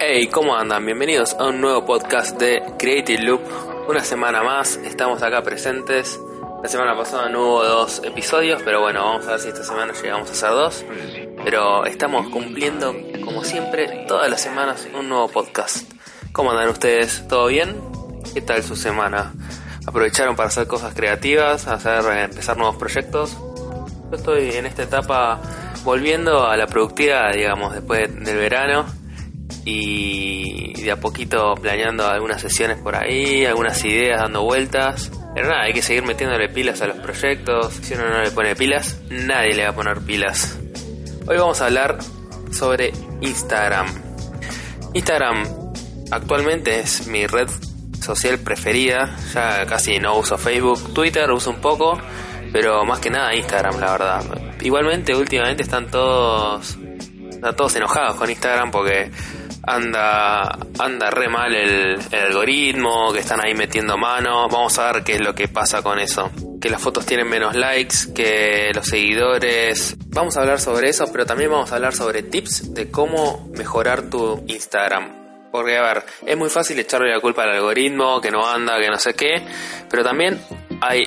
Hey, ¿cómo andan? Bienvenidos a un nuevo podcast de Creative Loop. Una semana más, estamos acá presentes. La semana pasada no hubo dos episodios, pero bueno, vamos a ver si esta semana llegamos a hacer dos. Pero estamos cumpliendo, como siempre, todas las semanas un nuevo podcast. ¿Cómo andan ustedes? ¿Todo bien? ¿Qué tal su semana? ¿Aprovecharon para hacer cosas creativas, hacer empezar nuevos proyectos? Yo estoy en esta etapa volviendo a la productividad, digamos, después del verano y de a poquito planeando algunas sesiones por ahí, algunas ideas dando vueltas. Pero nada, hay que seguir metiéndole pilas a los proyectos. Si uno no le pone pilas, nadie le va a poner pilas. Hoy vamos a hablar sobre Instagram. Instagram actualmente es mi red social preferida. Ya casi no uso Facebook, Twitter uso un poco, pero más que nada Instagram, la verdad. Igualmente, últimamente están todos, están todos enojados con Instagram porque anda, anda re mal el, algoritmo, que están ahí metiendo mano. Vamos a ver qué es lo que pasa con eso. Que las fotos tienen menos likes, que los seguidores. Vamos a hablar sobre eso, pero también vamos a hablar sobre tips de cómo mejorar tu Instagram. Porque, a ver, es muy fácil echarle la culpa al algoritmo, que no anda, que no sé qué, pero también hay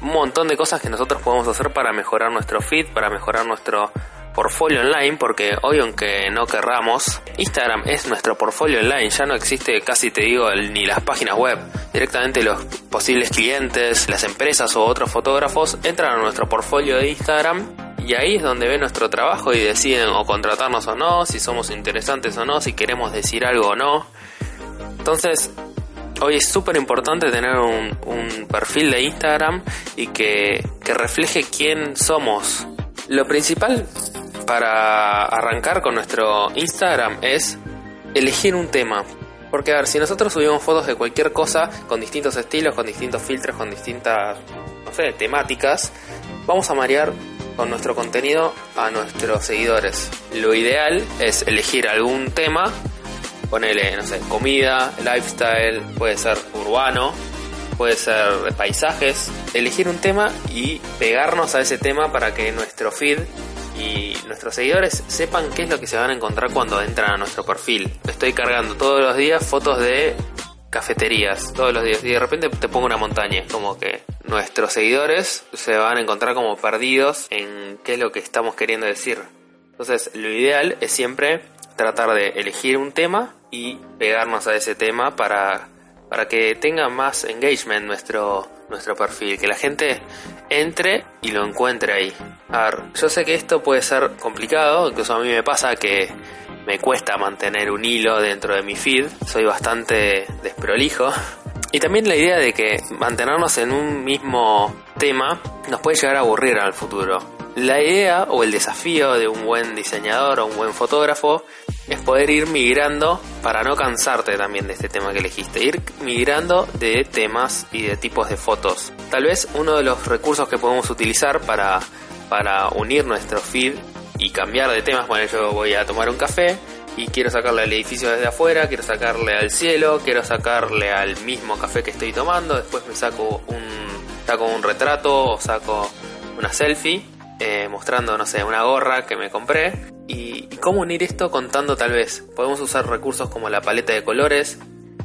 un montón de cosas que nosotros podemos hacer para mejorar nuestro feed, para mejorar nuestro portfolio online, porque hoy aunque no querramos, Instagram es nuestro portfolio online, ya no existe casi te digo ni las páginas web, directamente los posibles clientes, las empresas o otros fotógrafos entran a nuestro portfolio de Instagram y ahí es donde ven nuestro trabajo y deciden o contratarnos o no, si somos interesantes o no, si queremos decir algo o no. Entonces, hoy es súper importante tener un, perfil de Instagram y que, que refleje quién somos. Lo principal para arrancar con nuestro Instagram es elegir un tema. Porque a ver, si nosotros subimos fotos de cualquier cosa con distintos estilos, con distintos filtros, con distintas, no sé, temáticas, vamos a marear con nuestro contenido a nuestros seguidores. Lo ideal es elegir algún tema, ponerle, no sé, comida, lifestyle, puede ser urbano, puede ser paisajes, elegir un tema y pegarnos a ese tema para que nuestro feed y nuestros seguidores sepan qué es lo que se van a encontrar cuando entran a nuestro perfil. Estoy cargando todos los días fotos de cafeterías, todos los días, y de repente te pongo una montaña, como que nuestros seguidores se van a encontrar como perdidos en qué es lo que estamos queriendo decir. Entonces, lo ideal es siempre tratar de elegir un tema y pegarnos a ese tema para, para que tenga más engagement nuestro, nuestro perfil, que la gente entre y lo encuentre ahí. A ver, yo sé que esto puede ser complicado, incluso a mí me pasa que me cuesta mantener un hilo dentro de mi feed, soy bastante desprolijo. Y también la idea de que mantenernos en un mismo tema nos puede llegar a aburrir al futuro. La idea o el desafío de un buen diseñador o un buen fotógrafo es poder ir migrando para no cansarte también de este tema que elegiste, ir migrando de temas y de tipos de fotos. Tal vez uno de los recursos que podemos utilizar para, para unir nuestro feed y cambiar de temas, bueno, yo voy a tomar un café y quiero sacarle al edificio desde afuera, quiero sacarle al cielo, quiero sacarle al mismo café que estoy tomando, después me saco un, saco un retrato o saco una selfie eh, mostrando, no sé, una gorra que me compré y, cómo unir esto contando tal vez. Podemos usar recursos como la paleta de colores,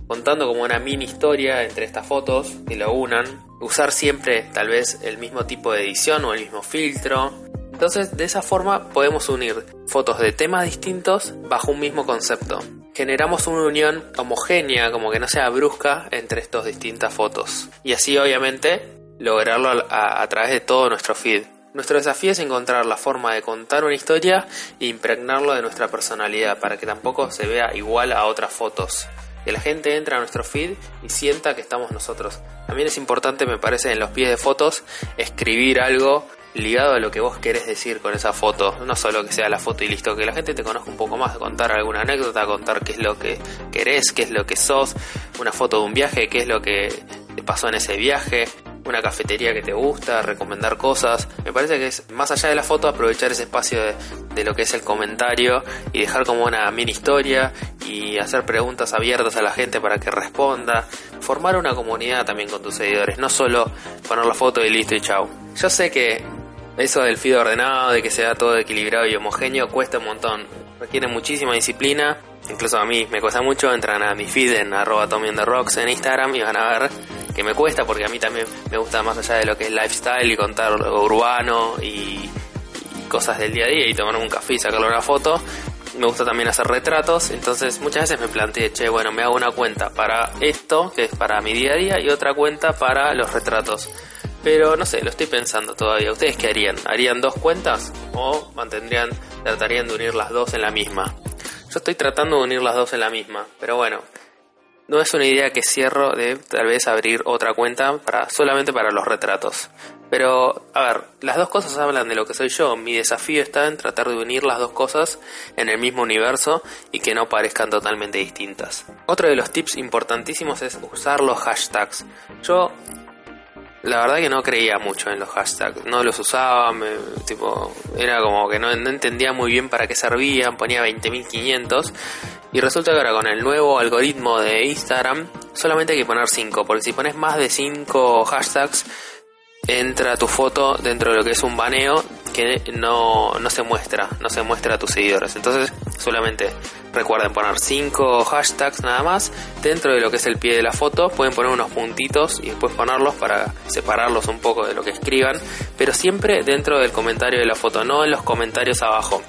contando como una mini historia entre estas fotos que lo unan. Usar siempre tal vez el mismo tipo de edición o el mismo filtro. Entonces de esa forma podemos unir fotos de temas distintos bajo un mismo concepto. Generamos una unión homogénea, como que no sea brusca, entre estas distintas fotos. Y así obviamente lograrlo a través de todo nuestro feed. Nuestro desafío es encontrar la forma de contar una historia e impregnarlo de nuestra personalidad para que tampoco se vea igual a otras fotos. Que la gente entre a nuestro feed y sienta que estamos nosotros. También es importante, me parece, en los pies de fotos, escribir algo ligado a lo que vos querés decir con esa foto. No solo que sea la foto y listo, que la gente te conozca un poco más, contar alguna anécdota, contar qué es lo que querés, qué es lo que sos, una foto de un viaje, qué es lo que te pasó en ese viaje, una cafetería que te gusta, recomendar cosas. Me parece que es más allá de la foto aprovechar ese espacio de, lo que es el comentario y dejar como una mini historia y hacer preguntas abiertas a la gente para que responda. Formar una comunidad también con tus seguidores, no solo poner la foto y listo y chao. Yo sé que eso del feed ordenado, de que sea todo equilibrado y homogéneo, cuesta un montón. requiere muchísima disciplina. Incluso a mí me cuesta mucho. Entran a mi feed en arroba Rocks en Instagram y van a ver que me cuesta porque a mí también me gusta más allá de lo que es lifestyle y contar lo urbano y, cosas del día a día y tomar un café y sacarle una foto. Me gusta también hacer retratos, entonces muchas veces me planteé, che, bueno, me hago una cuenta para esto, que es para mi día a día, y otra cuenta para los retratos. Pero no sé, lo estoy pensando todavía. ¿Ustedes qué harían? ¿Harían dos cuentas o mantendrían, tratarían de unir las dos en la misma? Yo estoy tratando de unir las dos en la misma, pero bueno, no es una idea que cierro de tal vez abrir otra cuenta para solamente para los retratos. Pero, a ver, las dos cosas hablan de lo que soy yo. Mi desafío está en tratar de unir las dos cosas en el mismo universo y que no parezcan totalmente distintas. Otro de los tips importantísimos es usar los hashtags. Yo la verdad que no creía mucho en los hashtags, no los usaba, tipo, era como que no, entendía muy bien para qué servían, ponía 20.500 y resulta que ahora con el nuevo algoritmo de Instagram solamente hay que poner 5, porque si pones más de 5 hashtags entra tu foto dentro de lo que es un baneo que no, no se muestra, no se muestra a tus seguidores. Entonces, solamente recuerden poner 5 hashtags nada más dentro de lo que es el pie de la foto. Pueden poner unos puntitos y después ponerlos para separarlos un poco de lo que escriban, pero siempre dentro del comentario de la foto, no en los comentarios abajo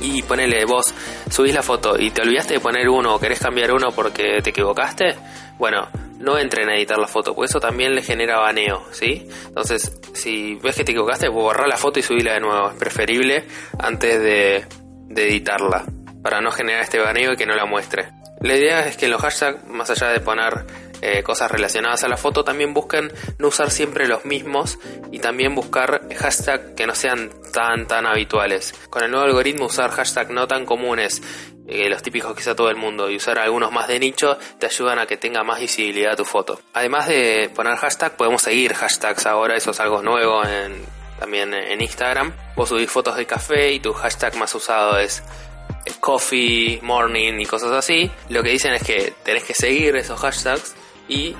y ponele vos, subís la foto y te olvidaste de poner uno o querés cambiar uno porque te equivocaste, bueno, no entren a editar la foto, porque eso también le genera baneo, ¿sí? Entonces, si ves que te equivocaste, borrar la foto y subirla de nuevo. Es preferible antes de, de editarla, para no generar este baneo y que no la muestre. La idea es que en los hashtags, más allá de poner eh, cosas relacionadas a la foto, también busquen no usar siempre los mismos y también buscar hashtags que no sean tan tan habituales. Con el nuevo algoritmo usar hashtags no tan comunes, eh, los típicos que usa todo el mundo, y usar algunos más de nicho, te ayudan a que tenga más visibilidad tu foto. Además de poner hashtag, podemos seguir hashtags ahora, eso es algo nuevo en, también en Instagram. Vos subís fotos de café y tu hashtag más usado es coffee, morning y cosas así. Lo que dicen es que tenés que seguir esos hashtags y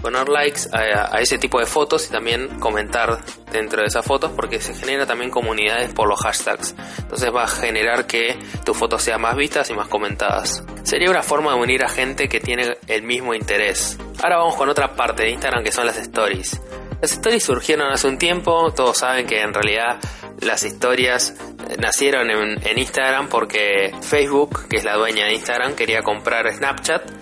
poner likes a, ese tipo de fotos y también comentar dentro de esas fotos porque se genera también comunidades por los hashtags. Entonces va a generar que tus fotos sean más vistas y más comentadas. Sería una forma de unir a gente que tiene el mismo interés. Ahora vamos con otra parte de Instagram que son las stories. Las stories surgieron hace un tiempo, todos saben que en realidad las historias nacieron en, en Instagram porque Facebook, que es la dueña de Instagram, quería comprar Snapchat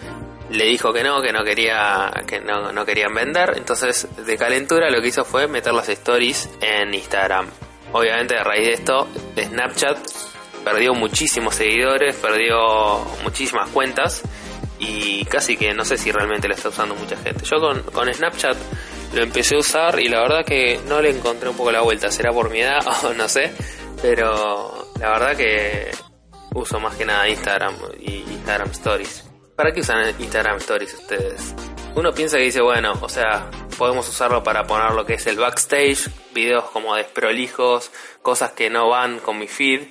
le dijo que no, que no quería, que no, no querían vender. Entonces, de calentura, lo que hizo fue meter las stories en Instagram. Obviamente, a raíz de esto, Snapchat perdió muchísimos seguidores, perdió muchísimas cuentas y casi que no sé si realmente lo está usando mucha gente. Yo con, con Snapchat lo empecé a usar y la verdad que no le encontré un poco la vuelta. Será por mi edad o no sé, pero la verdad que uso más que nada Instagram y Instagram Stories. ¿Para qué usan Instagram Stories ustedes? Uno piensa que dice, bueno, o sea, podemos usarlo para poner lo que es el backstage, videos como desprolijos, cosas que no van con mi feed.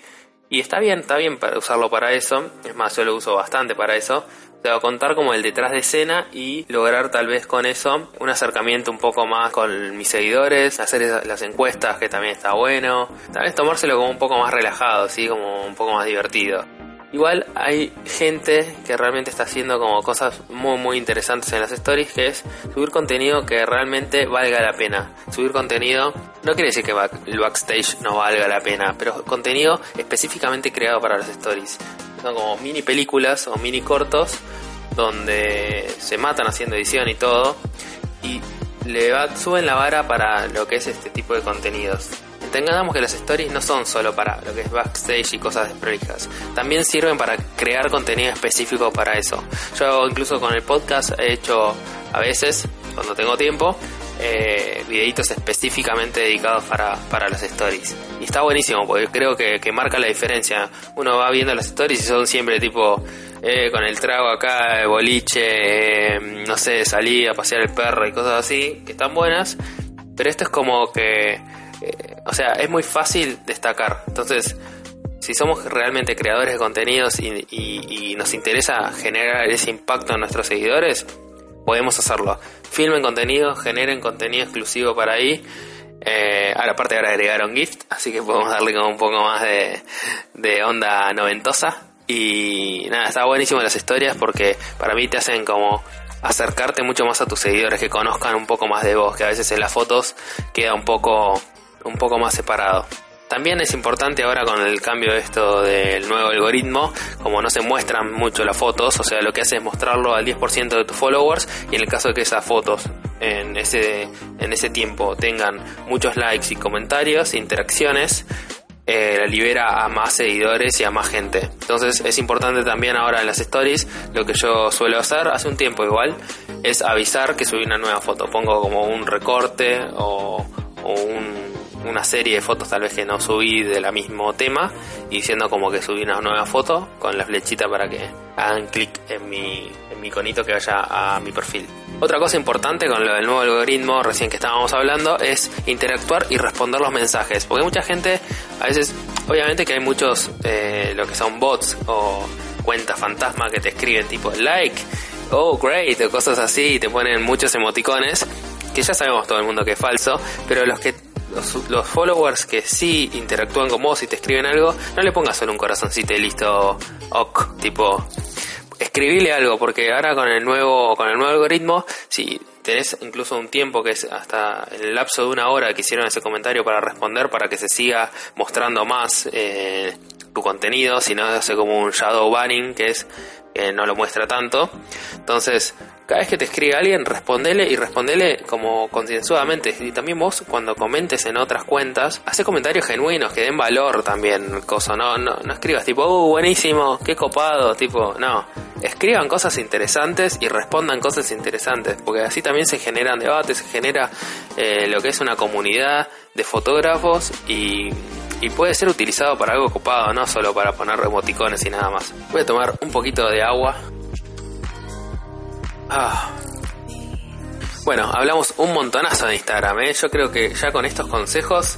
Y está bien, está bien para usarlo para eso. Es más, yo lo uso bastante para eso. Te voy a contar como el detrás de escena y lograr tal vez con eso un acercamiento un poco más con mis seguidores, hacer las encuestas que también está bueno. Tal vez tomárselo como un poco más relajado, ¿sí? Como un poco más divertido. Igual hay gente que realmente está haciendo como cosas muy muy interesantes en las stories, que es subir contenido que realmente valga la pena. Subir contenido no quiere decir que el backstage no valga la pena, pero contenido específicamente creado para las stories. Son como mini películas o mini cortos donde se matan haciendo edición y todo y le suben la vara para lo que es este tipo de contenidos. Entendamos que las stories no son solo para lo que es backstage y cosas desprolijas. También sirven para crear contenido específico para eso. Yo incluso con el podcast he hecho a veces, cuando tengo tiempo, eh, videitos específicamente dedicados para, para las stories. Y está buenísimo porque creo que, marca la diferencia. Uno va viendo las stories y son siempre tipo eh, con el trago acá, boliche, eh, no sé, salir a pasear el perro y cosas así, que están buenas. Pero esto es como que o sea, es muy fácil destacar. Entonces, si somos realmente creadores de contenidos y, nos interesa generar ese impacto en nuestros seguidores, podemos hacerlo. Filmen contenido, generen contenido exclusivo para ahí Eh, ahora aparte ahora agregaron gift, así que podemos darle como un poco más de, de onda noventosa. Y nada, está buenísimo las historias porque para mí te hacen como acercarte mucho más a tus seguidores, que conozcan un poco más de vos, que a veces en las fotos queda un poco, un poco más separado. También es importante ahora con el cambio de esto del nuevo algoritmo, como no se muestran mucho las fotos, o sea, lo que hace es mostrarlo al 10% de tus followers y en el caso de que esas fotos en ese, en ese tiempo tengan muchos likes y comentarios, interacciones, eh, la libera a más seguidores y a más gente. Entonces es importante también ahora en las stories, lo que yo suelo hacer hace un tiempo igual, es avisar que subí una nueva foto. Pongo como un recorte o, o un una serie de fotos tal vez que no subí de la mismo tema y diciendo como que subí una nueva foto con la flechita para que hagan clic en mi, en mi iconito que vaya a mi perfil. Otra cosa importante con lo del nuevo algoritmo recién que estábamos hablando es interactuar y responder los mensajes. Porque mucha gente, a veces, obviamente que hay muchos, eh, lo que son bots o cuentas fantasma que te escriben tipo like, oh great, o cosas así y te ponen muchos emoticones que ya sabemos todo el mundo que es falso, pero los que los, followers que sí interactúan con vos y te escriben algo, no le pongas solo un corazoncito listo, ok, tipo, escribile algo, porque ahora con el nuevo, con el nuevo algoritmo, si tenés incluso un tiempo que es hasta el lapso de una hora que hicieron ese comentario para responder, para que se siga mostrando más eh, tu contenido, si no hace como un shadow banning, que es que no lo muestra tanto. Entonces, cada vez que te escribe alguien, respondele y respondele como concienzudamente. Y también vos, cuando comentes en otras cuentas, hace comentarios genuinos que den valor también, cosa, no, no, no escribas tipo, uh, buenísimo, qué copado, tipo, no. Escriban cosas interesantes y respondan cosas interesantes, porque así también se generan debates, se genera eh, lo que es una comunidad de fotógrafos y y puede ser utilizado para algo copado, no solo para poner emoticones y nada más. Voy a tomar un poquito de agua Ah. Bueno, hablamos un montonazo de Instagram, ¿eh? Yo creo que ya con estos consejos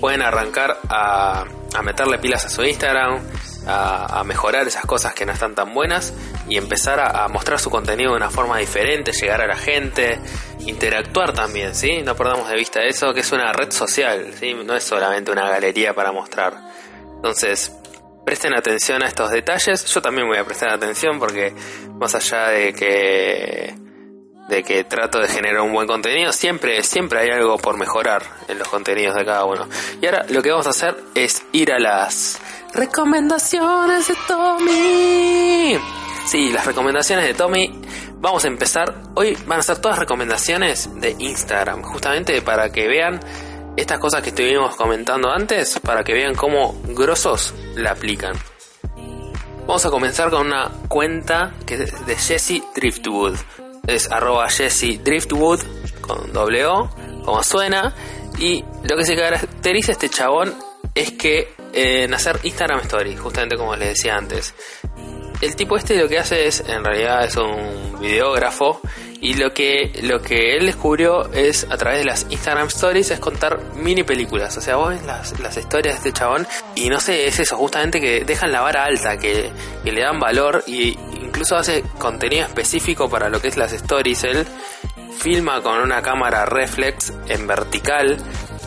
pueden arrancar a, meterle pilas a su Instagram, a, mejorar esas cosas que no están tan buenas y empezar a, mostrar su contenido de una forma diferente, llegar a la gente, interactuar también, ¿sí? No perdamos de vista eso, que es una red social, ¿sí? No es solamente una galería para mostrar. Entonces, presten atención a estos detalles. Yo también voy a prestar atención porque más allá de que de que trato de generar un buen contenido, siempre siempre hay algo por mejorar en los contenidos de cada uno. Y ahora lo que vamos a hacer es ir a las recomendaciones de Tommy. Sí, las recomendaciones de Tommy. Vamos a empezar. Hoy van a ser todas recomendaciones de Instagram, justamente para que vean estas cosas que estuvimos comentando antes para que vean cómo grosos la aplican. Vamos a comenzar con una cuenta que es de Jesse Driftwood. Es arroba Jesse Driftwood con doble O, como suena. Y lo que se caracteriza este chabón es que en hacer Instagram Story, justamente como les decía antes. El tipo este lo que hace es, en realidad es un videógrafo y lo que, lo que él descubrió es a través de las Instagram Stories es contar mini películas. O sea, vos ves las, las historias de este chabón y no sé, es eso, justamente que dejan la vara alta, que, le dan valor y incluso hace contenido específico para lo que es las stories. Él filma con una cámara reflex en vertical.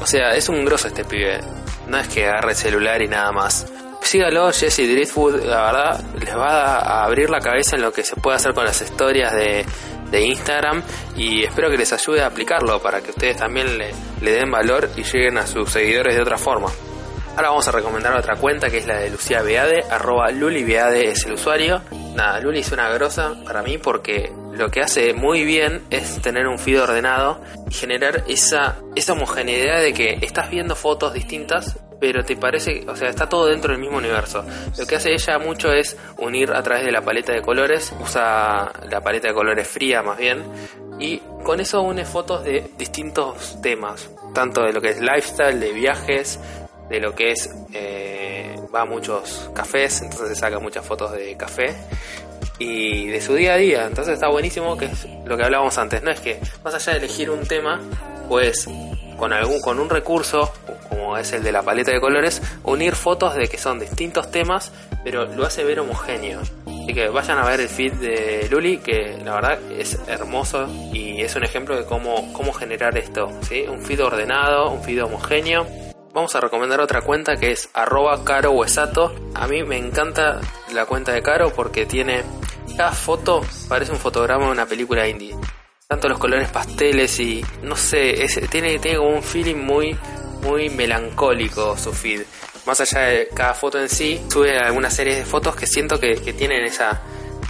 O sea, es un grosso este pibe. No es que agarre el celular y nada más. Sígalo, Jesse Driftwood, la verdad, les va a abrir la cabeza en lo que se puede hacer con las historias de, de Instagram y espero que les ayude a aplicarlo para que ustedes también le, le den valor y lleguen a sus seguidores de otra forma. Ahora vamos a recomendar otra cuenta que es la de Lucía Beade, arroba Luli Beade es el usuario. Nada, Luli es una grosa para mí porque lo que hace muy bien es tener un feed ordenado y generar esa, esa homogeneidad de que estás viendo fotos distintas pero te parece, o sea, está todo dentro del mismo universo. Lo que hace ella mucho es unir a través de la paleta de colores, usa la paleta de colores fría más bien, y con eso une fotos de distintos temas, tanto de lo que es lifestyle, de viajes, de lo que es, eh, va a muchos cafés, entonces saca muchas fotos de café, y de su día a día. Entonces está buenísimo que es lo que hablábamos antes, no es que más allá de elegir un tema, pues con algún con un recurso como es el de la paleta de colores, unir fotos de que son distintos temas, pero lo hace ver homogéneo. Así que vayan a ver el feed de Luli, que la verdad es hermoso y es un ejemplo de cómo, cómo generar esto. ¿sí? Un feed ordenado, un feed homogéneo. Vamos a recomendar otra cuenta que es arroba caro huesato. A mí me encanta la cuenta de Caro porque tiene... Cada foto parece un fotograma de una película indie. Tanto los colores pasteles y no sé, tiene, tiene como un feeling muy, muy melancólico su feed más allá de cada foto en sí, sube algunas series de fotos que siento que, tienen esa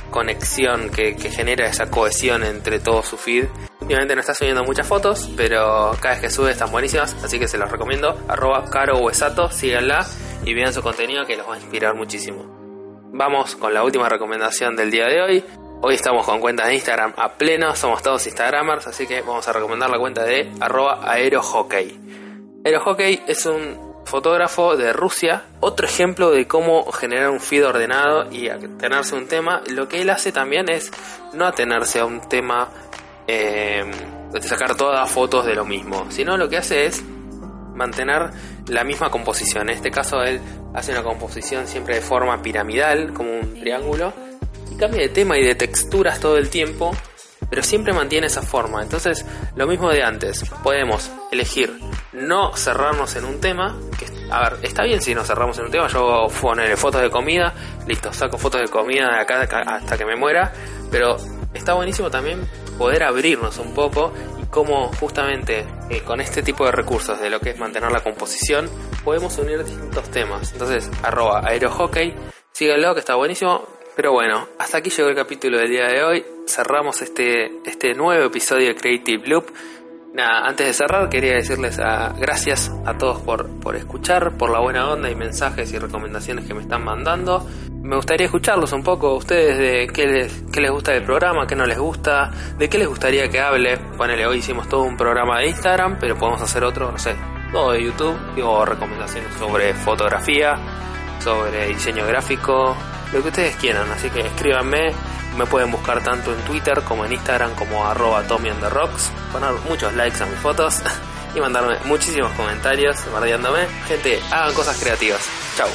conexión, que, genera esa cohesión entre todo su feed. Últimamente no está subiendo muchas fotos, pero cada vez que sube están buenísimas, así que se los recomiendo. Arroba Caro Huesato, síganla y vean su contenido que los va a inspirar muchísimo. Vamos con la última recomendación del día de hoy. Hoy estamos con cuentas de Instagram a pleno, somos todos Instagramers, así que vamos a recomendar la cuenta de arroba aerohockey. Aerohockey es un fotógrafo de Rusia. Otro ejemplo de cómo generar un feed ordenado y atenerse a un tema. Lo que él hace también es no atenerse a un tema eh, de sacar todas fotos de lo mismo, sino lo que hace es mantener la misma composición. En este caso él hace una composición siempre de forma piramidal, como un triángulo, cambia de tema y de texturas todo el tiempo pero siempre mantiene esa forma. Entonces, lo mismo de antes, podemos elegir no cerrarnos en un tema, a ver, está bien si nos cerramos en un tema, yo poner fotos de comida, listo, saco fotos de comida de acá hasta que me muera, pero está buenísimo también poder abrirnos un poco y cómo justamente eh, con este tipo de recursos de lo que es mantener la composición, podemos unir distintos temas. Entonces, arroba aerohockey, síganlo que está buenísimo, pero bueno, hasta aquí llegó el capítulo del día de hoy. Cerramos este, este nuevo episodio de Creative Loop. Nada, antes de cerrar quería decirles a, gracias a todos por, por escuchar, por la buena onda y mensajes y recomendaciones que me están mandando. Me gustaría escucharlos un poco, ustedes de qué les, qué les gusta del programa, qué no les gusta, de qué les gustaría que hable. Ponele, hoy hicimos todo un programa de Instagram, pero podemos hacer otro, no sé, todo de YouTube. Digo, recomendaciones sobre fotografía, sobre diseño gráfico, lo que ustedes quieran. Así que escríbanme, me pueden buscar tanto en Twitter como en Instagram como arroba Tommy poner muchos likes a mis fotos y mandarme muchísimos comentarios bardeándome. Gente, hagan cosas creativas. Chau.